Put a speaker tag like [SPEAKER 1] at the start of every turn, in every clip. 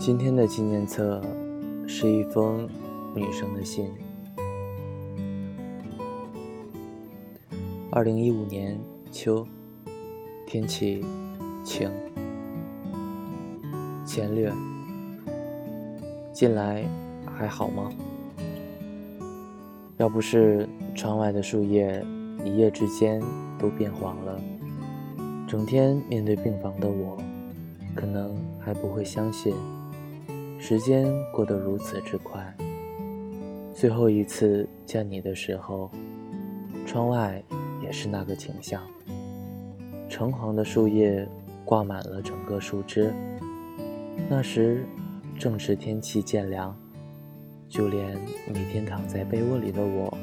[SPEAKER 1] 今天的纪念册是一封女生的信。二零一五年秋，天气晴。前略，近来还好吗？要不是窗外的树叶一夜之间都变黄了，整天面对病房的我，可能还不会相信。时间过得如此之快。最后一次见你的时候，窗外也是那个景象。橙黄的树叶挂满了整个树枝。那时正值天气渐凉，就连每天躺在被窝里的我，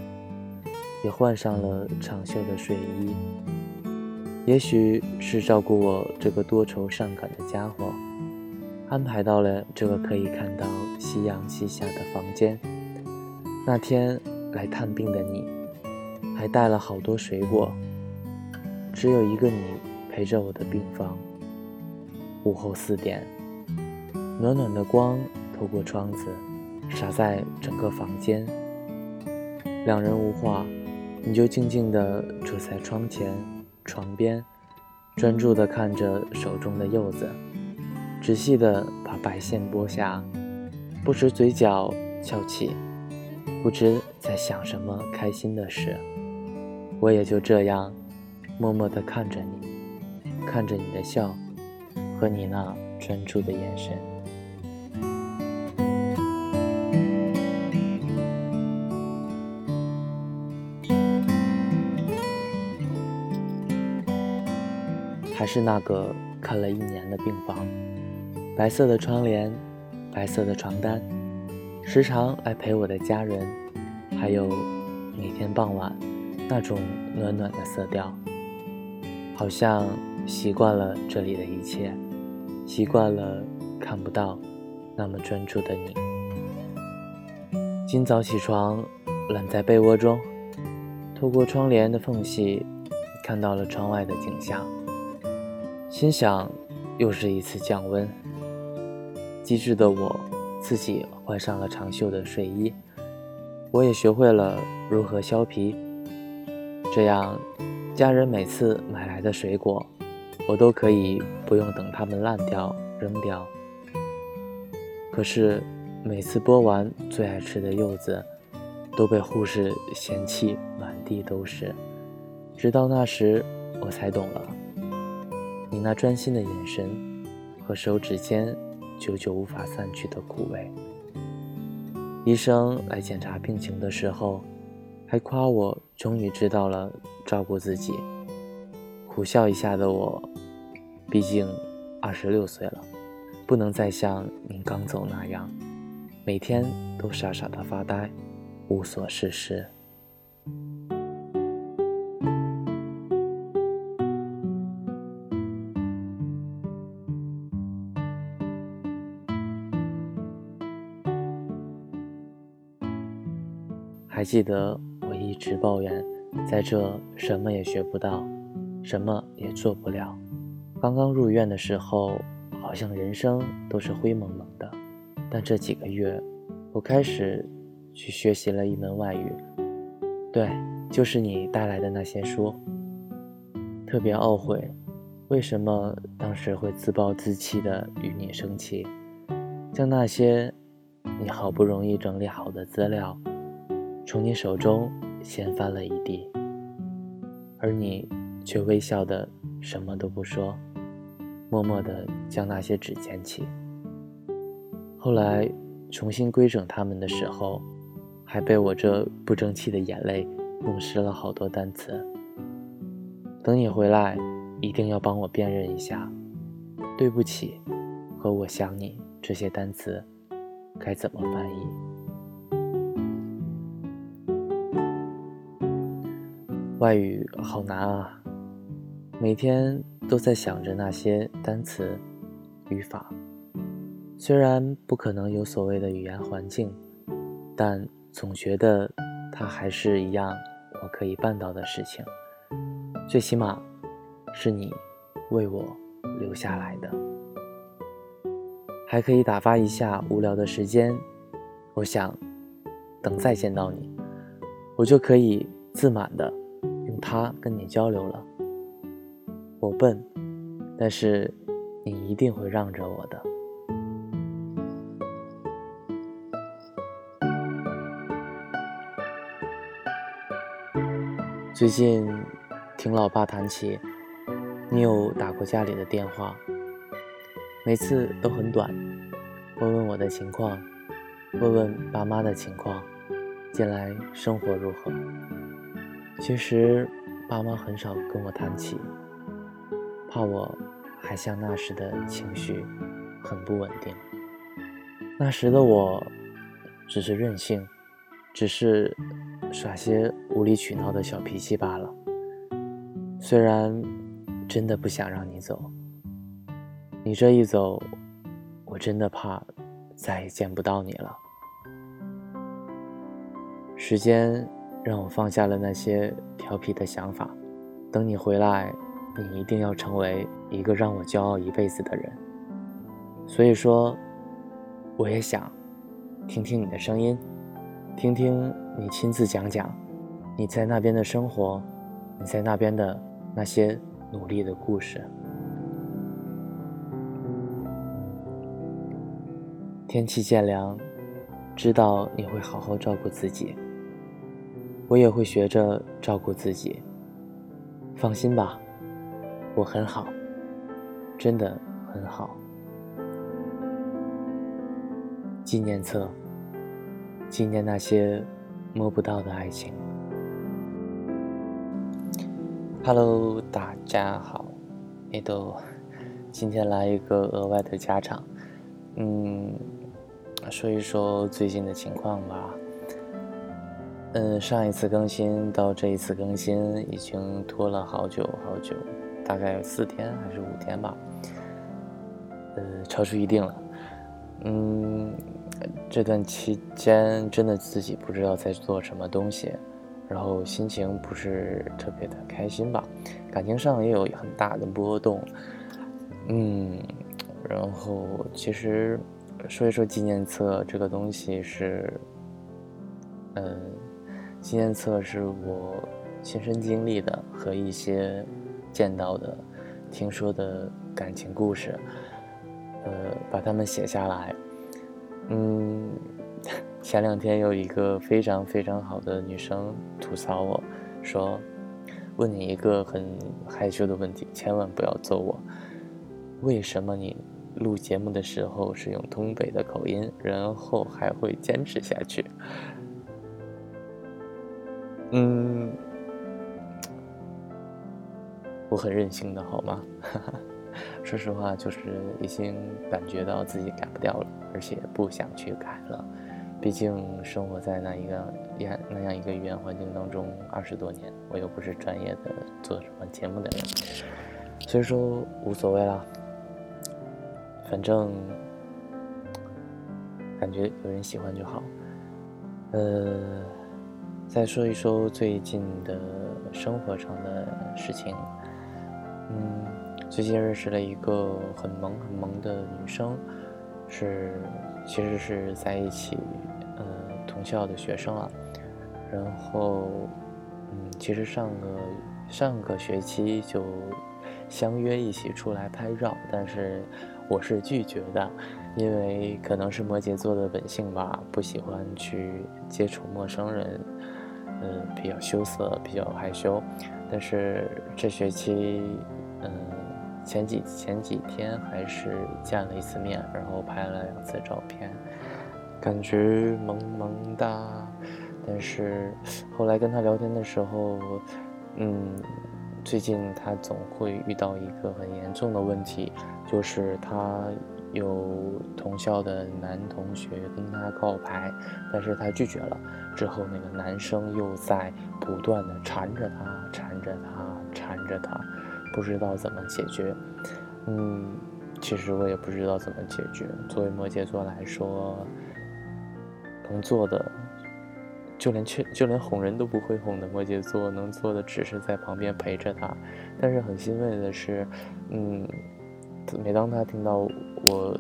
[SPEAKER 1] 也换上了长袖的睡衣。也许是照顾我这个多愁善感的家伙。安排到了这个可以看到夕阳西下的房间。那天来探病的你，还带了好多水果。只有一个你陪着我的病房。午后四点，暖暖的光透过窗子，洒在整个房间。两人无话，你就静静地坐在窗前、床边，专注地看着手中的柚子。仔细地把白线剥下，不时嘴角翘起，不知在想什么开心的事。我也就这样，默默地看着你，看着你的笑，和你那专注的眼神。还是那个看了一年的病房。白色的窗帘，白色的床单，时常来陪我的家人，还有每天傍晚那种暖暖的色调，好像习惯了这里的一切，习惯了看不到那么专注的你。今早起床，懒在被窝中，透过窗帘的缝隙，看到了窗外的景象，心想，又是一次降温。机智的我，自己换上了长袖的睡衣。我也学会了如何削皮，这样家人每次买来的水果，我都可以不用等它们烂掉扔掉。可是每次剥完最爱吃的柚子，都被护士嫌弃满地都是。直到那时，我才懂了，你那专心的眼神和手指间。久久无法散去的苦味。医生来检查病情的时候，还夸我终于知道了照顾自己。苦笑一下的我，毕竟二十六岁了，不能再像您刚走那样，每天都傻傻的发呆，无所事事。还记得我一直抱怨，在这什么也学不到，什么也做不了。刚刚入院的时候，好像人生都是灰蒙蒙的。但这几个月，我开始去学习了一门外语，对，就是你带来的那些书。特别懊悔，为什么当时会自暴自弃的与你生气，将那些你好不容易整理好的资料。从你手中掀翻了一地，而你却微笑的什么都不说，默默的将那些纸捡起。后来重新规整它们的时候，还被我这不争气的眼泪弄湿了好多单词。等你回来，一定要帮我辨认一下“对不起”和“我想你”这些单词该怎么翻译。外语好难啊，每天都在想着那些单词、语法。虽然不可能有所谓的语言环境，但总觉得它还是一样我可以办到的事情。最起码，是你为我留下来的。还可以打发一下无聊的时间。我想，等再见到你，我就可以自满的用它跟你交流了。我笨，但是你一定会让着我的。最近听老爸谈起，你有打过家里的电话，每次都很短，问问我的情况，问问爸妈的情况，近来生活如何？其实爸妈很少跟我谈起，怕我还像那时的情绪很不稳定。那时的我只是任性，只是。耍些无理取闹的小脾气罢了。虽然真的不想让你走，你这一走，我真的怕再也见不到你了。时间让我放下了那些调皮的想法。等你回来，你一定要成为一个让我骄傲一辈子的人。所以说，我也想听听你的声音。听听你亲自讲讲，你在那边的生活，你在那边的那些努力的故事。天气渐凉，知道你会好好照顾自己，我也会学着照顾自己。放心吧，我很好，真的很好。纪念册。纪念那些摸不到的爱情。Hello，大家好，也都今天来一个额外的加场，嗯，说一说最近的情况吧。嗯，上一次更新到这一次更新已经拖了好久好久，大概有四天还是五天吧，呃，超出预定了，嗯。这段期间真的自己不知道在做什么东西，然后心情不是特别的开心吧，感情上也有很大的波动，嗯，然后其实说一说纪念册这个东西是，嗯，纪念册是我亲身经历的和一些见到的、听说的感情故事，呃，把它们写下来。嗯，前两天有一个非常非常好的女生吐槽我，说：“问你一个很害羞的问题，千万不要揍我。为什么你录节目的时候是用东北的口音，然后还会坚持下去？”嗯，我很任性的好吗？说实话，就是已经感觉到自己改不掉了，而且不想去改了。毕竟生活在那一个言那样一个语言环境当中二十多年，我又不是专业的做什么节目的人，所以说无所谓了。反正感觉有人喜欢就好。呃，再说一说最近的生活上的事情，嗯。最近认识了一个很萌很萌的女生，是其实是在一起，呃，同校的学生了。然后，嗯，其实上个上个学期就相约一起出来拍照，但是我是拒绝的，因为可能是摩羯座的本性吧，不喜欢去接触陌生人，嗯，比较羞涩，比较害羞。但是这学期，嗯。前几前几天还是见了一次面，然后拍了两次照片，感觉萌萌哒。但是后来跟他聊天的时候，嗯，最近他总会遇到一个很严重的问题，就是他有同校的男同学跟他告白，但是他拒绝了。之后那个男生又在不断的缠着他，缠着他，缠着他。不知道怎么解决，嗯，其实我也不知道怎么解决。作为摩羯座来说，能做的就连去就连哄人都不会哄的摩羯座，能做的只是在旁边陪着他。但是很欣慰的是，嗯，每当他听到我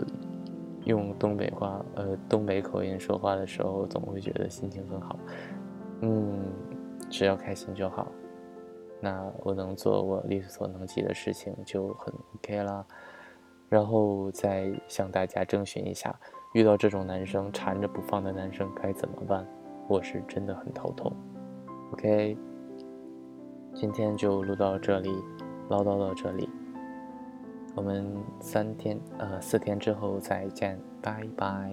[SPEAKER 1] 用东北话，呃，东北口音说话的时候，总会觉得心情很好。嗯，只要开心就好。那我能做我力所能及的事情就很 OK 啦。然后再向大家征询一下，遇到这种男生缠着不放的男生该怎么办？我是真的很头痛。OK，今天就录到这里，唠叨到这里。我们三天，呃，四天之后再见，拜拜。